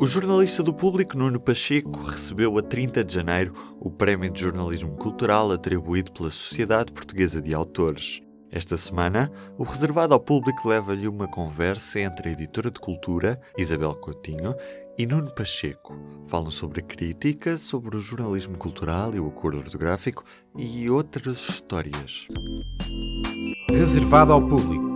O jornalista do público Nuno Pacheco recebeu a 30 de janeiro o Prémio de Jornalismo Cultural atribuído pela Sociedade Portuguesa de Autores. Esta semana, o reservado ao público leva-lhe uma conversa entre a editora de cultura, Isabel Coutinho, e Nuno Pacheco. Falam sobre crítica, sobre o jornalismo cultural e o acordo ortográfico e outras histórias. Reservado ao público.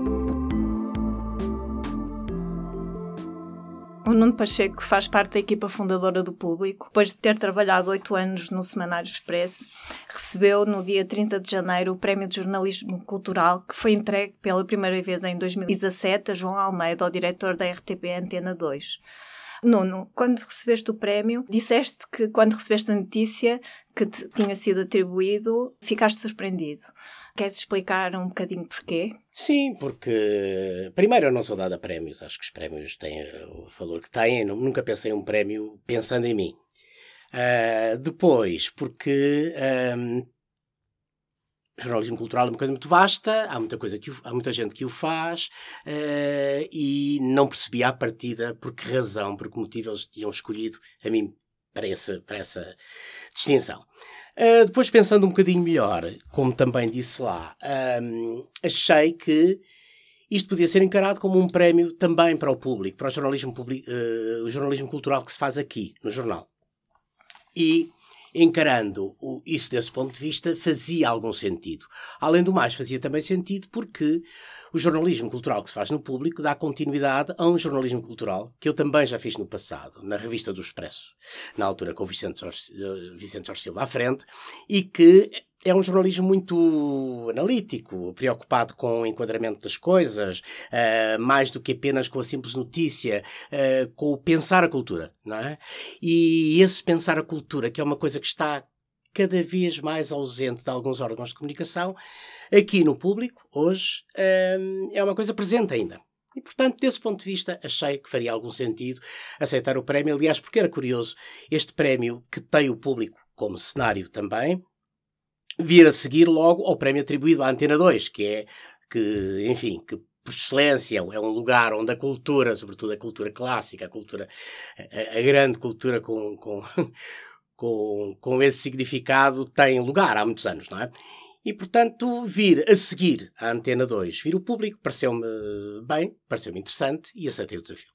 O Nuno Pacheco faz parte da equipa fundadora do Público. Depois de ter trabalhado oito anos no Semanário Expresso, recebeu no dia 30 de janeiro o Prémio de Jornalismo Cultural, que foi entregue pela primeira vez em 2017 a João Almeida, o diretor da RTP Antena 2. Nuno, quando recebeste o prémio, disseste que quando recebeste a notícia que te tinha sido atribuído, ficaste surpreendido. Queres explicar um bocadinho porquê? Sim, porque primeiro eu não sou dado a prémios, acho que os prémios têm o valor que têm, nunca pensei em um prémio pensando em mim. Uh, depois, porque um, jornalismo cultural é uma coisa muito vasta, há muita, coisa que o, há muita gente que o faz uh, e não percebi à partida por que razão, por que motivo eles tinham escolhido a mim para essa, para essa distinção. Uh, depois, pensando um bocadinho melhor, como também disse lá, um, achei que isto podia ser encarado como um prémio também para o público, para o jornalismo, uh, o jornalismo cultural que se faz aqui, no jornal. E encarando isso desse ponto de vista, fazia algum sentido. Além do mais, fazia também sentido porque o jornalismo cultural que se faz no público dá continuidade a um jornalismo cultural que eu também já fiz no passado, na revista do Expresso, na altura com o Vicente Jorge, eh, Silva à frente, e que é um jornalismo muito analítico, preocupado com o enquadramento das coisas, uh, mais do que apenas com a simples notícia, uh, com o pensar a cultura, não é? E esse pensar a cultura, que é uma coisa que está cada vez mais ausente de alguns órgãos de comunicação, aqui no público, hoje, uh, é uma coisa presente ainda. E, portanto, desse ponto de vista, achei que faria algum sentido aceitar o prémio. Aliás, porque era curioso, este prémio que tem o público como cenário também, vir a seguir logo ao prémio atribuído à Antena 2, que é, que, enfim, que por excelência é um lugar onde a cultura, sobretudo a cultura clássica, a cultura, a, a grande cultura com, com, com, com esse significado tem lugar há muitos anos, não é? E, portanto, vir a seguir a Antena 2, vir o público, pareceu-me bem, pareceu-me interessante e aceitei o desafio.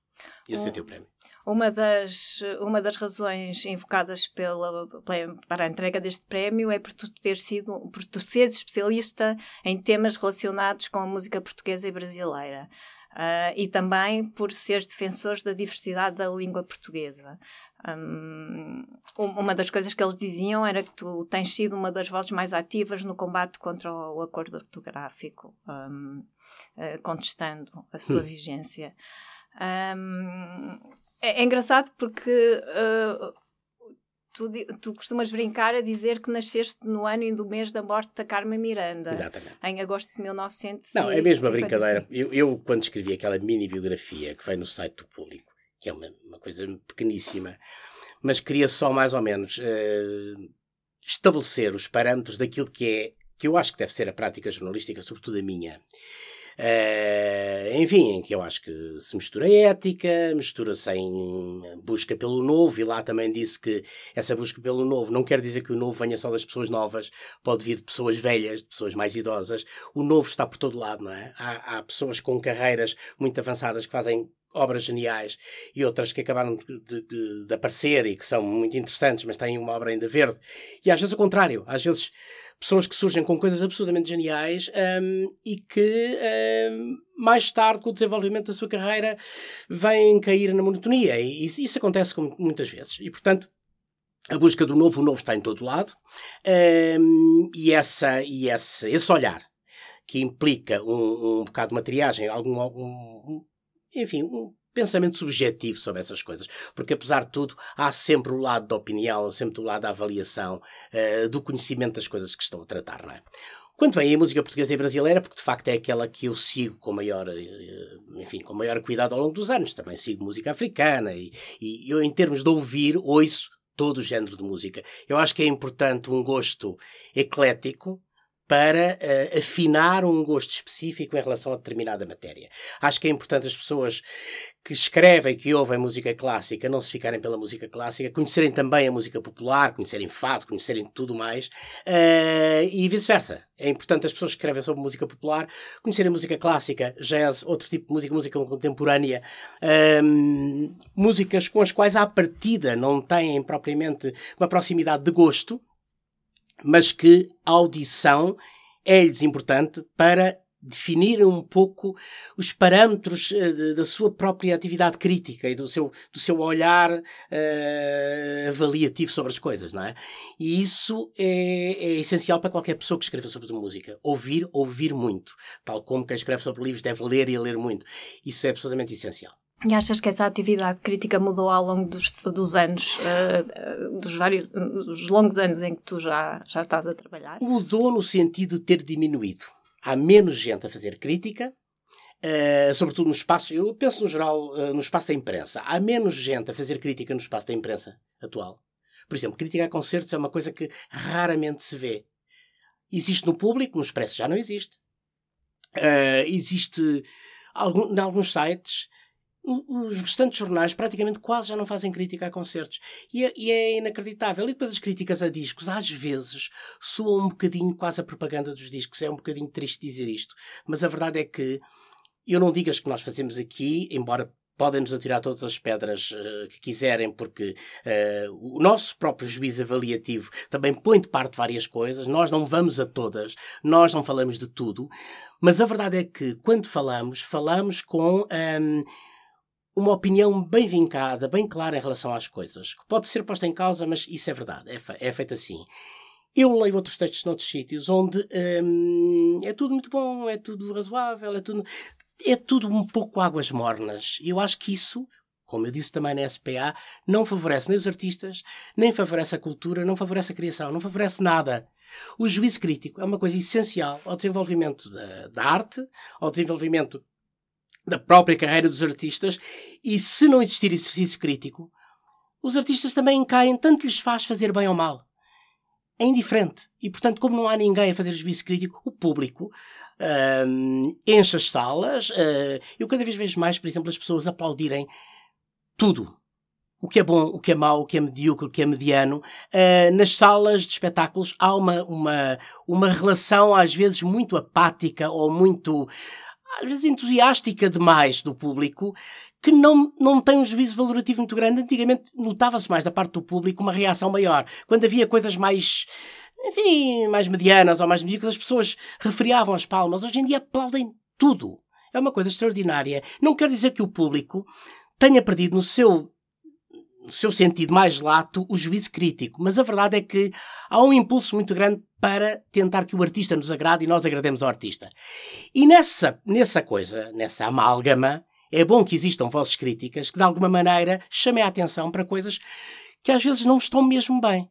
E aceitei o prémio. Uma das, uma das razões invocadas pela, para a entrega deste prémio é por tu ter sido, por tu seres especialista em temas relacionados com a música portuguesa e brasileira. Uh, e também por seres defensores da diversidade da língua portuguesa. Um, uma das coisas que eles diziam era que tu tens sido uma das vozes mais ativas no combate contra o acordo ortográfico, um, uh, contestando a sua hum. vigência. Um, é, é, engraçado porque uh, tu, tu costumas brincar a dizer que nasceste no ano e do mês da morte da Carmen Miranda. Exatamente. Em agosto de 1900. Não, é mesmo a brincadeira. Eu, eu, quando escrevi aquela mini biografia que veio no site do público, que é uma, uma coisa pequeníssima, mas queria só mais ou menos uh, estabelecer os parâmetros daquilo que é, que eu acho que deve ser a prática jornalística, sobretudo a minha. Uh, enfim, que eu acho que se mistura ética, mistura-se em busca pelo novo, e lá também disse que essa busca pelo novo não quer dizer que o novo venha só das pessoas novas, pode vir de pessoas velhas, de pessoas mais idosas. O novo está por todo lado, não é? Há, há pessoas com carreiras muito avançadas que fazem obras geniais e outras que acabaram de, de, de, aparecer e que são muito interessantes, mas têm uma obra ainda verde. E às vezes o contrário, às vezes pessoas que surgem com coisas absolutamente geniais um, e que um, mais tarde, com o desenvolvimento da sua carreira, vêm cair na monotonia. E isso, isso acontece muitas vezes. E, portanto, a busca do novo, o novo está em todo lado, um, e, essa, e esse, esse olhar que implica um, um bocado de matriagem, algum, um, enfim, um pensamento subjetivo sobre essas coisas. Porque, apesar de tudo, há sempre o lado da opinião, sempre o lado da avaliação, uh, do conhecimento das coisas que estão a tratar, não é? Quando vem a música portuguesa e brasileira, porque de facto é aquela que eu sigo com maior, eh, enfim, com maior cuidado ao longo dos anos. Também sigo música africana e, e eu, em termos de ouvir, ouço todo o género de música. Eu acho que é importante um gosto eclético, para uh, afinar um gosto específico em relação a determinada matéria. Acho que é importante as pessoas que escrevem, que ouvem música clássica, não se ficarem pela música clássica, conhecerem também a música popular, conhecerem fado, conhecerem tudo mais, uh, e vice-versa. É importante as pessoas que escrevem sobre música popular conhecerem música clássica, jazz, outro tipo de música, música contemporânea, uh, músicas com as quais à partida não têm propriamente uma proximidade de gosto, mas que a audição é-lhes importante para definir um pouco os parâmetros uh, da sua própria atividade crítica e do seu, do seu olhar uh, avaliativo sobre as coisas, não é? E isso é, é, essencial para qualquer pessoa que escreva sobre música. Ouvir, ouvir muito. Tal como quem escreve sobre livros deve ler e ler muito. Isso é absolutamente essencial. E achas que essa atividade crítica mudou ao longo dos, dos anos, uh, dos vários, dos longos anos em que tu já, já estás a trabalhar? Mudou no sentido de ter diminuído. Há menos gente a fazer crítica, uh, sobretudo no espaço, eu penso no geral uh, no espaço da imprensa. Há menos gente a fazer crítica no espaço da imprensa atual. Por exemplo, crítica a concertos é uma coisa que raramente se vê. Existe no público, no expresso já não existe. existe algum, em alguns sites os restantes jornais praticamente quase já não fazem crítica a concertos. E é, e é, inacreditável. E depois as críticas a discos, às vezes, soam um bocadinho quase a propaganda dos discos. É um bocadinho triste dizer isto. Mas a verdade é que eu não digo as que nós fazemos aqui, embora podem-nos atirar todas as pedras uh, que quiserem, porque uh, o nosso próprio juízo avaliativo também põe de parte várias coisas, nós não vamos a todas, nós não falamos de tudo, mas a verdade é que quando falamos, falamos com. Um, ehm, uma opinião bem vincada, bem clara em relação às coisas. Pode ser posta em causa, mas isso é verdade, é, fe é feito assim. Eu leio outros textos noutros sítios onde hum, é tudo muito bom, é tudo razoável, é tudo, é tudo um pouco águas mornas. E eu acho que isso, como eu disse também na SPA, não favorece nem os artistas, nem favorece a cultura, não favorece a criação, não favorece nada. O juízo crítico é uma coisa essencial ao desenvolvimento da, da arte, ao desenvolvimento da própria carreira dos artistas, e se não existir exercício crítico, os artistas também caem, tanto lhes faz fazer bem ou mal. É indiferente. E, portanto, como não há ninguém a fazer juízo crítico, o público um, enche as salas. Uh, eu cada vez vejo mais, por exemplo, as pessoas aplaudirem tudo. O que é bom, o que é mau, o que é medíocre, o que é mediano. Uh, nas salas de espetáculos há uma, uma, uma relação, às vezes, muito apática ou muito às vezes entusiástica demais do público, que não, não tem um juízo valorativo muito grande. Antigamente notava-se mais da parte do público uma reação maior. Quando havia coisas mais, enfim, mais medianas ou mais medíocres, as pessoas refriavam as palmas. Hoje em dia aplaudem tudo. É uma coisa extraordinária. Não quer dizer que o público tenha perdido no seu no seu sentido mais lato, o juízo crítico. Mas a verdade é que há um impulso muito grande para tentar que o artista nos agrade e nós agrademos ao artista. E nessa, nessa coisa, nessa amálgama, é bom que existam vozes críticas que, de alguma maneira, chamem a atenção para coisas que às vezes não estão mesmo bem.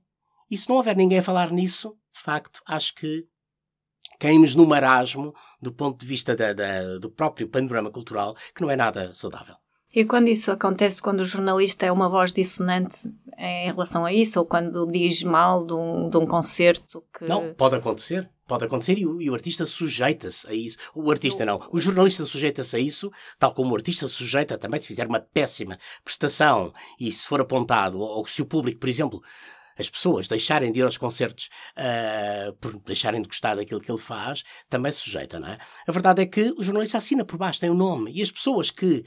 E se não houver ninguém a falar nisso, de facto, acho que caímos no marasmo do ponto de vista da, da, do próprio panorama cultural, que não é nada saudável. E quando isso acontece, quando o jornalista é uma voz dissonante em relação a isso, ou quando diz mal de um, de um concerto que. Não, pode acontecer. Pode acontecer e o, e o artista sujeita-se a isso. O artista não. O jornalista sujeita-se a isso, tal como o artista sujeita também se fizer uma péssima prestação e se for apontado, ou, ou se o público, por exemplo, as pessoas deixarem de ir aos concertos uh, por deixarem de gostar daquilo que ele faz, também se sujeita, não é? A verdade é que o jornalista assina por baixo, tem o um nome. E as pessoas que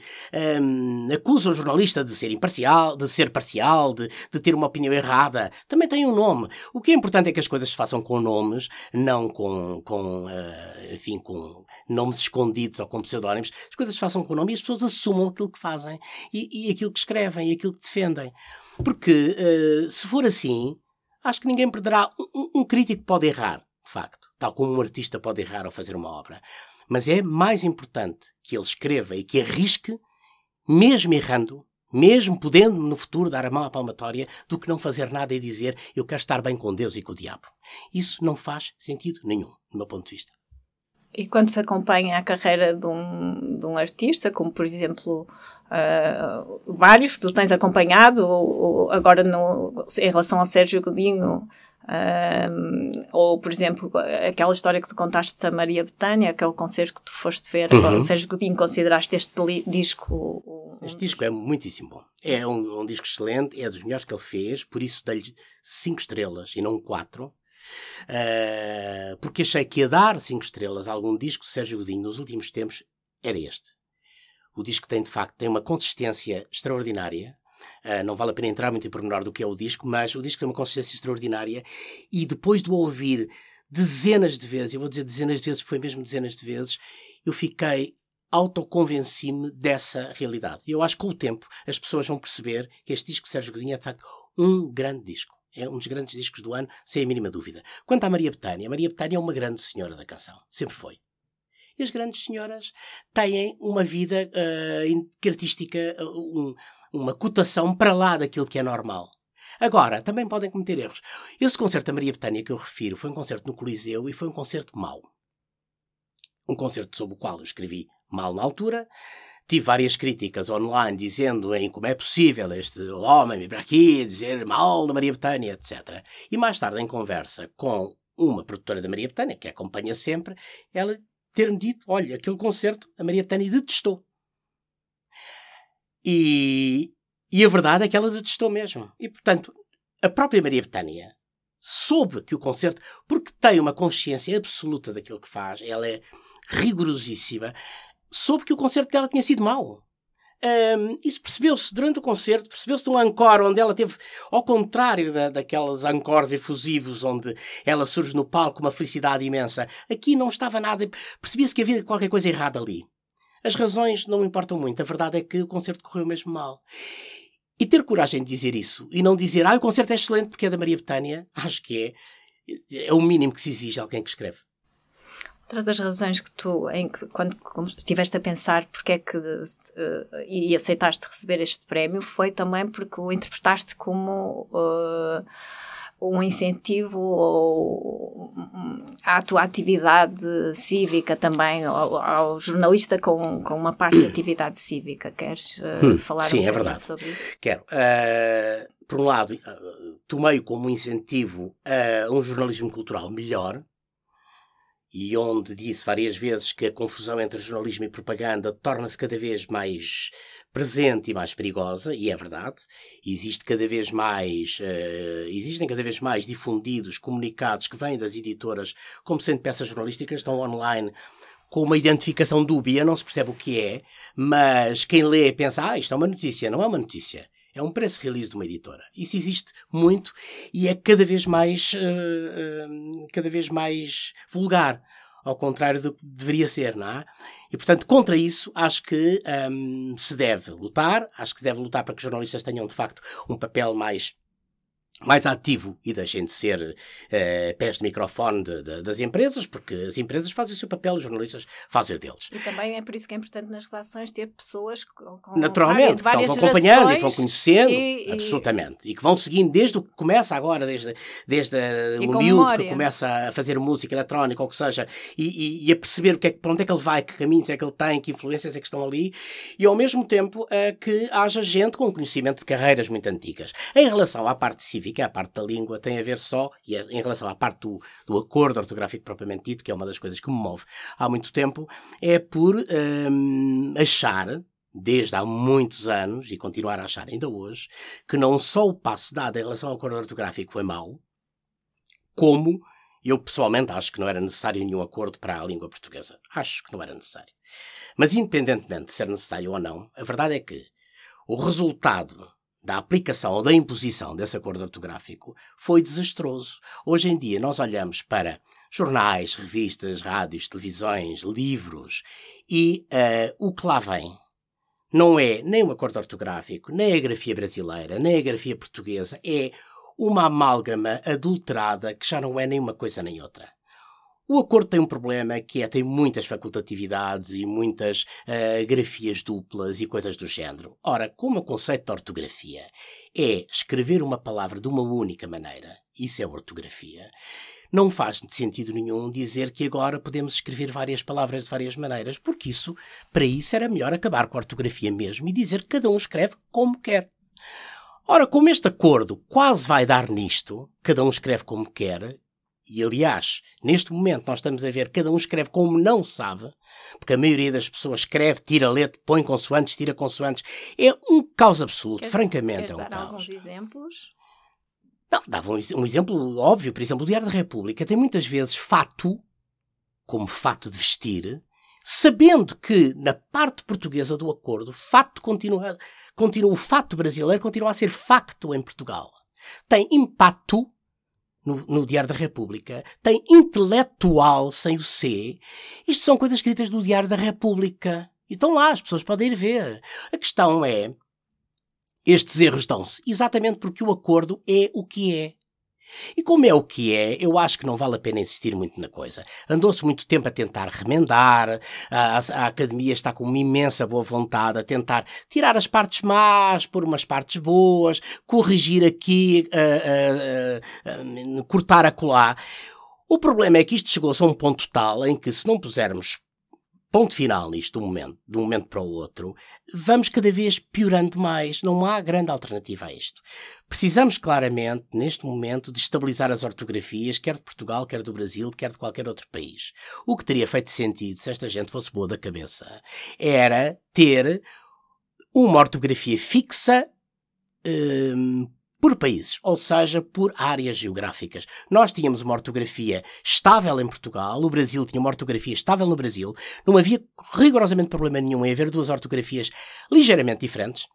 um, acusam o jornalista de ser imparcial, de ser parcial, de, de ter uma opinião errada, também têm um nome. O que é importante é que as coisas se façam com nomes, não com, com uh, enfim, com nomes escondidos ou com pseudónimos. As coisas se façam com nome e as pessoas assumam aquilo que fazem e, e aquilo que escrevem e aquilo que defendem. Porque uh, se for assim, acho que ninguém perderá. Um, um, crítico pode errar, de facto, tal como um artista pode errar ao fazer uma obra. Mas é mais importante que ele escreva e que arrisque, mesmo errando, mesmo podendo no futuro dar a mão à palmatória, do que não fazer nada e dizer eu quero estar bem com Deus e com o diabo. Isso não faz sentido nenhum, do meu ponto de vista. E quando se acompanha a carreira de um, de um artista, como por exemplo uh, vários que tu tens acompanhado, ou, ou agora no, em relação ao Sérgio Godinho, Um, ou, por exemplo, aquela história que tu contaste da Maria Betânia, aquele concerto que tu foste ver, uhum. o Sérgio Godinho, consideraste este disco. Um este disco é muitíssimo bom. É um, um, disco excelente, é dos melhores que ele fez, por isso dei-lhe 5 estrelas e não 4. Uh, ah, porque achei que ia dar 5 estrelas a algum disco do Sérgio Godinho nos últimos tempos era este. O disco tem, de facto, tem uma consistência extraordinária. Uh, não vale a pena entrar muito em pormenor do que é o disco, mas o disco tem uma consistência extraordinária e depois de o ouvir dezenas de vezes, eu vou dizer dezenas de vezes, foi mesmo dezenas de vezes, eu fiquei autoconvenci-me dessa realidade. Eu acho que com o tempo as pessoas vão perceber que este disco de Sérgio Godinho é de facto um grande disco. É um dos grandes discos do ano, sem a mínima dúvida. Quanto à Maria Betânia, Maria Betânia é uma grande senhora da canção. Sempre foi. As grandes senhoras têm uma vida uh, artística, uh, um, uma cotação para lá daquilo que é normal. Agora, também podem cometer erros. Esse concerto da Maria Betânia que eu refiro foi um concerto no Coliseu e foi um concerto mau. Um concerto sobre o qual eu escrevi mal na altura. Tive várias críticas online dizendo em como é possível este homem vir para aqui dizer mal da Maria Betânia, etc. E mais tarde, em conversa com uma produtora da Maria Betânia, que acompanha sempre, ela ter-me dito: olha, aquele concerto a Maria Betânia detestou. E, e a verdade é que ela detestou mesmo. E, portanto, a própria Maria Betânia soube que o concerto, porque tem uma consciência absoluta daquilo que faz, ela é rigorosíssima, soube que o concerto dela tinha sido mau. Um, isso percebeu-se durante o concerto, percebeu-se num encore onde ela teve, ao contrário da, daquelas encores efusivos onde ela surge no palco com uma felicidade imensa. Aqui não estava nada, percebia-se que havia qualquer coisa errada ali. As razões não importam muito, a verdade é que o concerto correu mesmo mal. E ter coragem de dizer isso e não dizer, ah, o concerto é excelente porque é da Maria Betânia, acho que é, é o mínimo que se exige alguém que escreve. Outra das razões que tu, em que, quando estiveste a pensar porque é que uh, e aceitaste receber este prémio, foi também porque o interpretaste como uh, um incentivo ou, à tua atividade cívica também, ao, ao, jornalista com, com uma parte de atividade cívica. Queres uh, hum, falar sim, um é verdade. sobre isso? Quero. por um lado, tomei como incentivo a um jornalismo cultural melhor, e onde disse várias vezes que a confusão entre jornalismo e propaganda torna-se cada vez mais presente e mais perigosa, e é verdade. Existe cada vez mais, uh, existem cada vez mais difundidos comunicados que vêm das editoras como sendo peças jornalísticas, estão online com uma identificação dúbia, não se percebe o que é, mas quem lê pensa, ah, isto é uma notícia, não é uma notícia. É um press release de uma editora. Isso existe muito e é cada vez mais, uh, uh, cada vez mais vulgar, ao contrário do que deveria ser, não é? E, portanto, contra isso, acho que um, se deve lutar. Acho que se deve lutar para que os jornalistas tenham, de facto, um papel mais mais ativo e deixem de ser uh, pés de microfone de, de, das empresas, porque as empresas fazem o seu papel, os jornalistas fazem o deles. E também é por isso que é importante nas relações ter pessoas com, Naturalmente, várias, que vão acompanhando e que vão conhecendo, e, e... absolutamente, e que vão seguindo desde o que começa agora, desde, desde o miúdo que começa a fazer música eletrónica ou o que seja, e, e, a perceber o que é, para onde é que ele vai, que caminhos é que ele tem, que influências é que estão ali, e ao mesmo tempo uh, que haja gente com conhecimento de carreiras muito antigas. Em relação à parte cívica, é a parte da língua, tem a ver só, e é, em relação à parte do, do acordo ortográfico propriamente dito, que é uma das coisas que me move há muito tempo, é por hum, achar, desde há muitos anos, e continuar a achar ainda hoje, que não só o passo dado em relação ao acordo ortográfico foi mau, como eu pessoalmente acho que não era necessário nenhum acordo para a língua portuguesa. Acho que não era necessário. Mas independentemente de ser necessário ou não, a verdade é que o resultado da aplicação ou da imposição desse acordo ortográfico foi desastroso. Hoje em dia nós olhamos para jornais, revistas, rádios, televisões, livros e uh, o que lá vem não é nem o acordo ortográfico, nem a grafia brasileira, nem a grafia portuguesa, é uma amálgama adulterada que já não é nem uma coisa nem outra. O acordo tem um problema que é tem muitas facultatividades e muitas uh, grafias duplas e coisas do género. Ora, como o conceito de ortografia é escrever uma palavra de uma única maneira, isso é ortografia, não faz sentido nenhum dizer que agora podemos escrever várias palavras de várias maneiras, porque isso, para isso, era melhor acabar com a ortografia mesmo e dizer que cada um escreve como quer. Ora, como este acordo quase vai dar nisto, cada um escreve como quer, e aliás, neste momento nós estamos a ver cada um escreve como não sabe, porque a maioria das pessoas escreve, tira letra, põe consoantes, tira consoantes. É um caos absoluto, Queres- francamente Queres é um dar caos. alguns exemplos? Não, dava um, um exemplo óbvio. Por exemplo, o Diário da República tem muitas vezes fato, como fato de vestir, sabendo que na parte portuguesa do acordo, fato continua, continua, o fato brasileiro continua a ser facto em Portugal. Tem impacto no, no Diário da República, tem intelectual sem o C. Isto são coisas escritas do Diário da República. E estão lá, as pessoas podem ir ver. A questão é, estes erros dão-se exatamente porque o acordo é o que é. E como é o que é, eu acho que não vale a pena insistir muito na coisa. Andou-se muito tempo a tentar remendar, a, a academia está com uma imensa boa vontade a tentar tirar as partes más por umas partes boas, corrigir aqui, ah, ah, ah, cortar acolá. O problema é que isto chegou-se a um ponto tal em que se não pusermos ponto final nisto um momento, de um momento para o outro, vamos cada vez piorando mais. Não há grande alternativa a isto. Precisamos claramente, neste momento, de estabilizar as ortografias, quer de Portugal, quer do Brasil, quer de qualquer outro país. O que teria feito sentido, se esta gente fosse boa da cabeça, era ter uma ortografia fixa hum, por países, ou seja, por áreas geográficas. Nós tínhamos uma ortografia estável em Portugal, o Brasil tinha uma ortografia estável no Brasil, não havia rigorosamente problema nenhum em haver duas ortografias ligeiramente diferentes.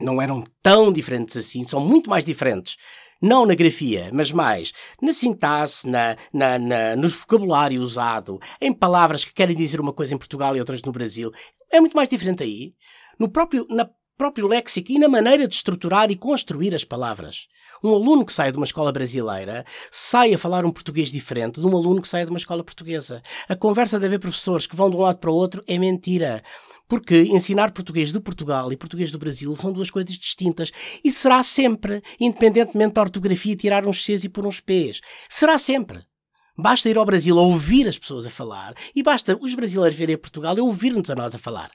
Não eram tão diferentes assim, são muito mais diferentes. Não na grafia, mas mais na sintaxe, na, na, na, no vocabulário usado, em palavras que querem dizer uma coisa em Portugal e outras no Brasil. É muito mais diferente aí. No próprio, na próprio léxico e na maneira de estruturar e construir as palavras. Um aluno que sai de uma escola brasileira sai a falar um português diferente de um aluno que sai de uma escola portuguesa. A conversa de haver professores que vão de um lado para o outro é mentira. Porque ensinar português de Portugal e português do Brasil são duas coisas distintas. E será sempre, independentemente da ortografia, tirar uns Cs e pôr uns Ps. Será sempre. Basta ir ao Brasil a ouvir as pessoas a falar e basta os brasileiros virem a Portugal e ouvir-nos a nós a falar.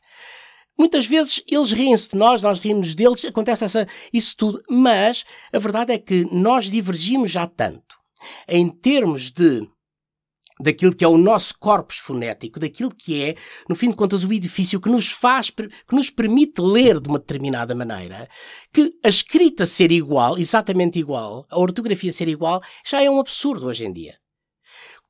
Muitas vezes eles riem-se de nós, nós rimos deles, acontece essa, isso tudo, mas a verdade é que nós divergimos já tanto em termos de daquilo que é o nosso corpus fonético, daquilo que é, no fim de contas, o edifício que nos faz, que nos permite ler de uma determinada maneira, que a escrita ser igual, exatamente igual, a ortografia ser igual, já é um absurdo hoje em dia.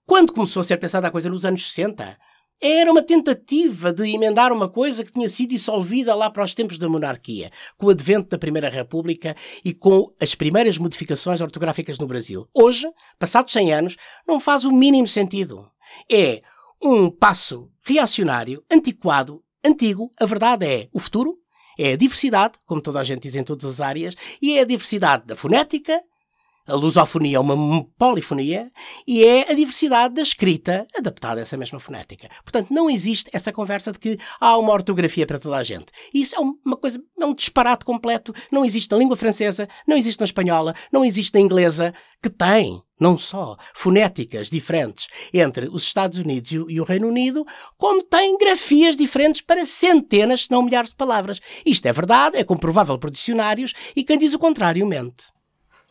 Quando começou a ser pensada a coisa nos anos 60, era uma tentativa de emendar uma coisa que tinha sido dissolvida lá para os tempos da monarquia, com o advento da Primeira República e com as primeiras modificações ortográficas no Brasil. Hoje, passados 100 anos, não faz o mínimo sentido. É um passo reacionário, antiquado, antigo. A verdade é o futuro, é a diversidade, como toda a gente diz em todas as áreas, e é a diversidade da fonética, a lusofonia é uma polifonia e é a diversidade da escrita adaptada a essa mesma fonética. Portanto, não existe essa conversa de que há uma ortografia para toda a gente. Isso é uma coisa, é um disparate completo. Não existe na língua francesa, não existe na espanhola, não existe na inglesa, que tem, não só, fonéticas diferentes entre os Estados Unidos e o, Reino Unido, como tem grafias diferentes para centenas, se não milhares de palavras. Isto é verdade, é comprovável por dicionários e quem diz o contrário mente.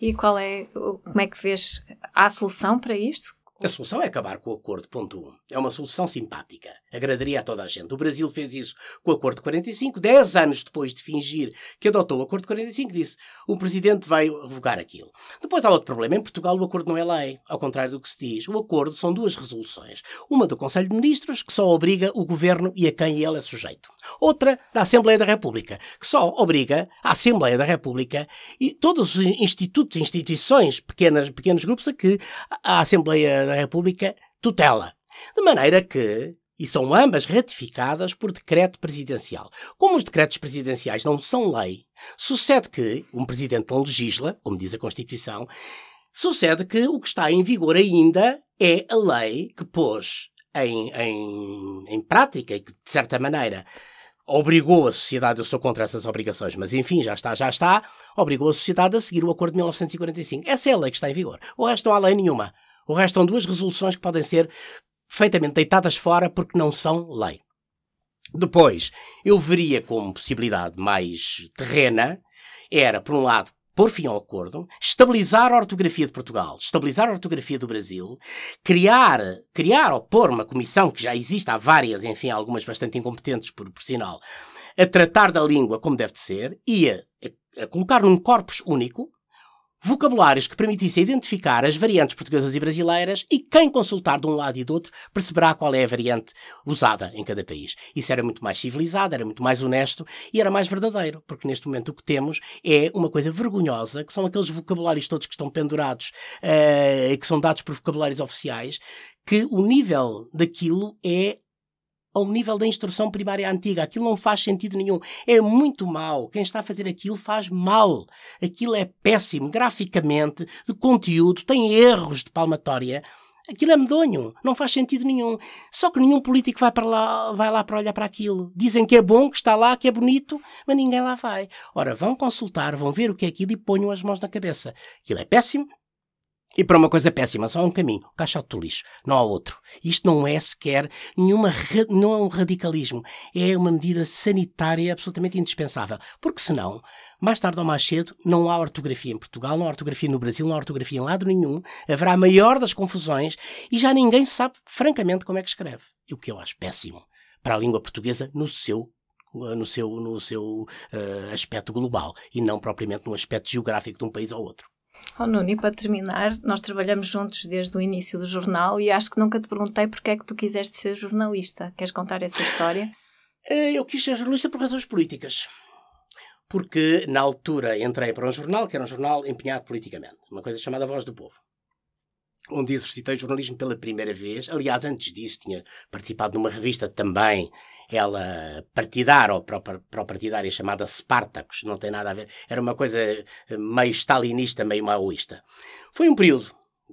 E qual é, como é que vês? Há solução para isto? A solução é acabar com o acordo, ponto 1. Um. É uma solução simpática. Agradaria a toda a gente. O Brasil fez isso com o acordo de 45. Dez anos depois de fingir que adotou o acordo de 45, disse o presidente vai revogar aquilo. Depois há outro problema. Em Portugal o acordo não é lei. Ao contrário do que se diz. O acordo são duas resoluções. Uma do Conselho de Ministros, que só obriga o governo e a quem ele é sujeito. Outra da Assembleia da República, que só obriga a Assembleia da República e todos os institutos, instituições, pequenas, pequenos grupos a que a Assembleia da República tutela. De maneira que, e são ambas ratificadas por decreto presidencial. Como os decretos presidenciais não são lei, sucede que um presidente não legisla, como diz a Constituição, sucede que o que está em vigor ainda é a lei que pôs em, em, em prática e que, de certa maneira, obrigou a sociedade, eu sou contra essas obrigações, mas enfim, já está, já está, obrigou a sociedade a seguir o acordo de 1945. Essa é a lei que está em vigor. O resto não há lei nenhuma. O resto são duas resoluções que podem ser perfeitamente deitadas fora porque não são lei. Depois, eu veria como possibilidade mais terrena era, por um lado, pôr fim ao acordo, estabilizar a ortografia de Portugal, estabilizar a ortografia do Brasil, criar, criar ou pôr uma comissão que já existe, há várias, enfim, algumas bastante incompetentes, por, por sinal, a tratar da língua como deve de ser e a, a, a colocar num corpus único vocabulários que permitissem identificar as variantes portuguesas e brasileiras e quem consultar de um lado e do outro perceberá qual é a variante usada em cada país. Isso era muito mais civilizado, era muito mais honesto e era mais verdadeiro, porque neste momento o que temos é uma coisa vergonhosa, que são aqueles vocabulários todos que estão pendurados e uh, que são dados por vocabulários oficiais, que o nível daquilo é ao nível da instrução primária antiga. Aquilo não faz sentido nenhum. É muito mal. Quem está a fazer aquilo faz mal. Aquilo é péssimo, graficamente, de conteúdo, tem erros de palmatória. Aquilo é medonho, não faz sentido nenhum. Só que nenhum político vai, para lá, vai lá para olhar para aquilo. Dizem que é bom, que está lá, que é bonito, mas ninguém lá vai. Ora, vão consultar, vão ver o que é aquilo e ponham as mãos na cabeça. Aquilo é péssimo, e para uma coisa péssima, só há um caminho, o caixote do lixo, não há outro. Isto não é sequer nenhuma, não é um radicalismo, é uma medida sanitária absolutamente indispensável. Porque senão, mais tarde ou mais cedo, não há ortografia em Portugal, não há ortografia no Brasil, não há ortografia em lado nenhum, haverá a maior das confusões e já ninguém sabe, francamente, como é que escreve. O que eu acho péssimo para a língua portuguesa no seu no seu, no seu uh, aspecto global e não propriamente no aspecto geográfico de um país ou outro. Oh, Nuno, e para terminar, nós trabalhamos juntos desde o início do jornal e acho que nunca te perguntei porque é que tu quiseste ser jornalista. Queres contar essa história? Eh, eu quis ser jornalista por razões políticas. Porque, na altura, entrei para um jornal que era um jornal empenhado politicamente. Uma coisa chamada Voz do Povo onde exercitei jornalismo pela primeira vez. Aliás, antes disso, tinha participado numa revista também, ela partidária ou pró-partidária, chamada Spartacus, não tem nada a ver. Era uma coisa eh, meio stalinista, meio maoísta. Foi um período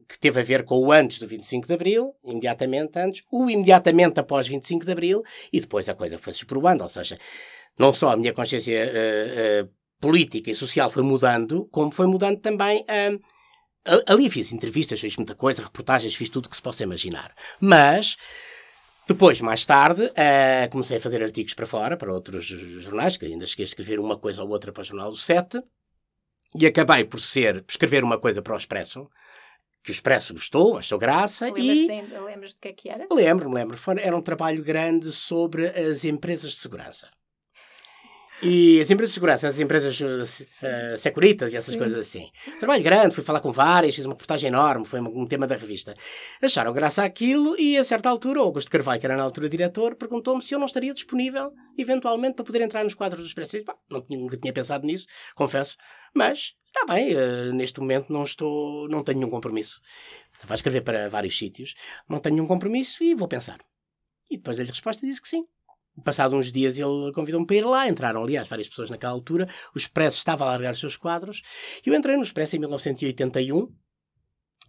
que teve a ver com o antes do 25 de Abril, imediatamente antes, o imediatamente após 25 de Abril, e depois a coisa foi-se provando, ou seja, não só a minha consciência uh, uh, política e social foi mudando, como foi mudando também a. Uh, Ali fiz entrevistas, fiz muita coisa, reportagens, fiz tudo que se possa imaginar. Mas, depois, mais tarde, uh, comecei a fazer artigos para fora, para outros jornais, que ainda cheguei a escrever uma coisa ou outra para o Jornal do Sete, e acabei por ser, por escrever uma coisa para o Expresso, que o Expresso gostou, achou graça lembras e... Lembras de que é que era? Lembro-me, lembro. Era um trabalho grande sobre as empresas de segurança. E as empresas de segurança, as empresas uh, securitas e essas Sim. coisas assim. Trabalho grande, fui falar com várias, fiz uma reportagem enorme, foi um, tema da revista. Acharam graça àquilo e, a certa altura, o Augusto Carvalho, que era na altura diretor, perguntou-me se eu não estaria disponível, eventualmente, para poder entrar nos quadros do Expresso. Eu disse, não, nunca tinha pensado nisso, confesso, mas está bem, uh, neste momento não estou, não tenho nenhum compromisso. Vai escrever para vários sítios, não tenho nenhum compromisso e vou pensar. E depois dei-lhe resposta e disse que sim. Passado uns dias ele convidou-me para ir lá, entraram aliás várias pessoas naquela altura, o Expresso estava a largar os seus quadros, e eu entrei no Expresso em 1981,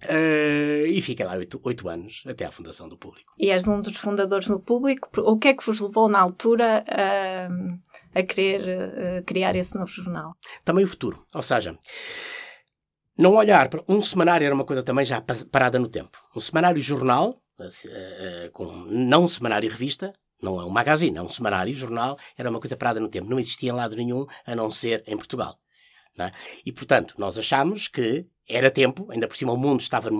Uh, e fiquei lá oito, oito anos, até à fundação do Público. E és um dos fundadores do Público. O que é que vos levou na altura uh, a querer uh, criar esse novo jornal? Também o futuro. Ou seja, não olhar para. Um semanário era uma coisa também já parada no tempo. Um semanário jornal, com não um semanário revista, não é um magazine, é um semanário, jornal, era uma coisa parada no tempo. Não existia em lado nenhum, a não ser em Portugal. É? E, portanto, nós achamos que era tempo, ainda por cima o mundo estava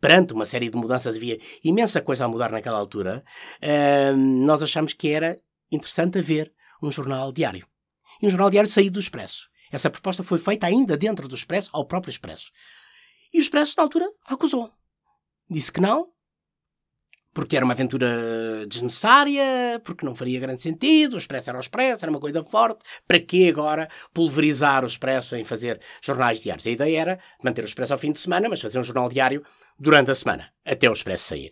perante uma série de mudanças, havia imensa coisa a mudar naquela altura, uh, nós achamos que era interessante haver um jornal diário. E um jornal diário saído do Expresso. Essa proposta foi feita ainda dentro do Expresso, ao próprio Expresso. E o Expresso, na altura, recusou. Disse que não, porque era uma aventura desnecessária, porque não faria grande sentido, o Expresso era o Expresso, era uma coisa forte, para que agora pulverizar o Expresso em fazer jornais diários? A ideia era manter o Expresso ao fim de semana, mas fazer um jornal diário durante a semana, até o Expresso sair.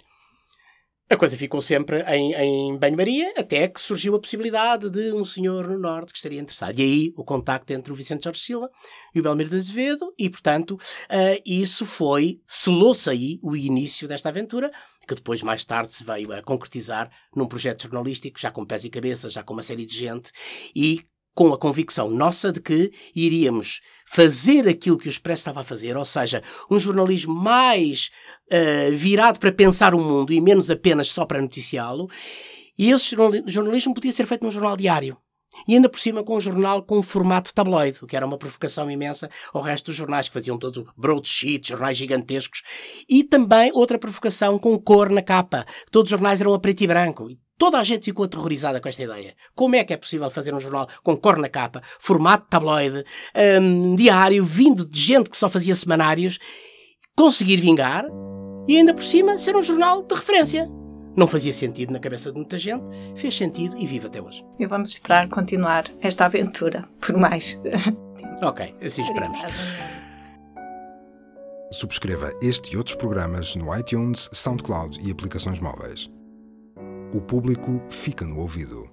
A coisa ficou sempre em, em banho-maria, até que surgiu a possibilidade de um senhor no Norte que estaria interessado. E aí o contacto entre o Vicente Jorge Silva e o Belmiro de Azevedo, e portanto uh, isso foi, selou-se aí o início desta aventura, que depois, mais tarde, se veio a concretizar num projeto jornalístico, já com pés e cabeças, já com uma série de gente, e com a convicção nossa de que iríamos fazer aquilo que o Expresso estava a fazer, ou seja, um jornalismo mais uh, virado para pensar o mundo e menos apenas só para noticiá-lo. E esse jornalismo podia ser feito num jornal diário. E ainda por cima com um jornal com um formato tabloide, o que era uma provocação imensa ao resto dos jornais que faziam todo broadsheets, jornais gigantescos. E também outra provocação com cor na capa. Todos os jornais eram a preto e branco. Toda a gente ficou aterrorizada com esta ideia. Como é que é possível fazer um jornal com cor na capa, formato tabloide, um, diário, vindo de gente que só fazia semanários, conseguir vingar e ainda por cima ser um jornal de referência? Não fazia sentido na cabeça de muita gente, fez sentido e vive até hoje. E vamos esperar continuar esta aventura por mais. ok, assim esperamos. Subscreva este e outros programas no iTunes, SoundCloud e aplicações móveis. O público fica no ouvido.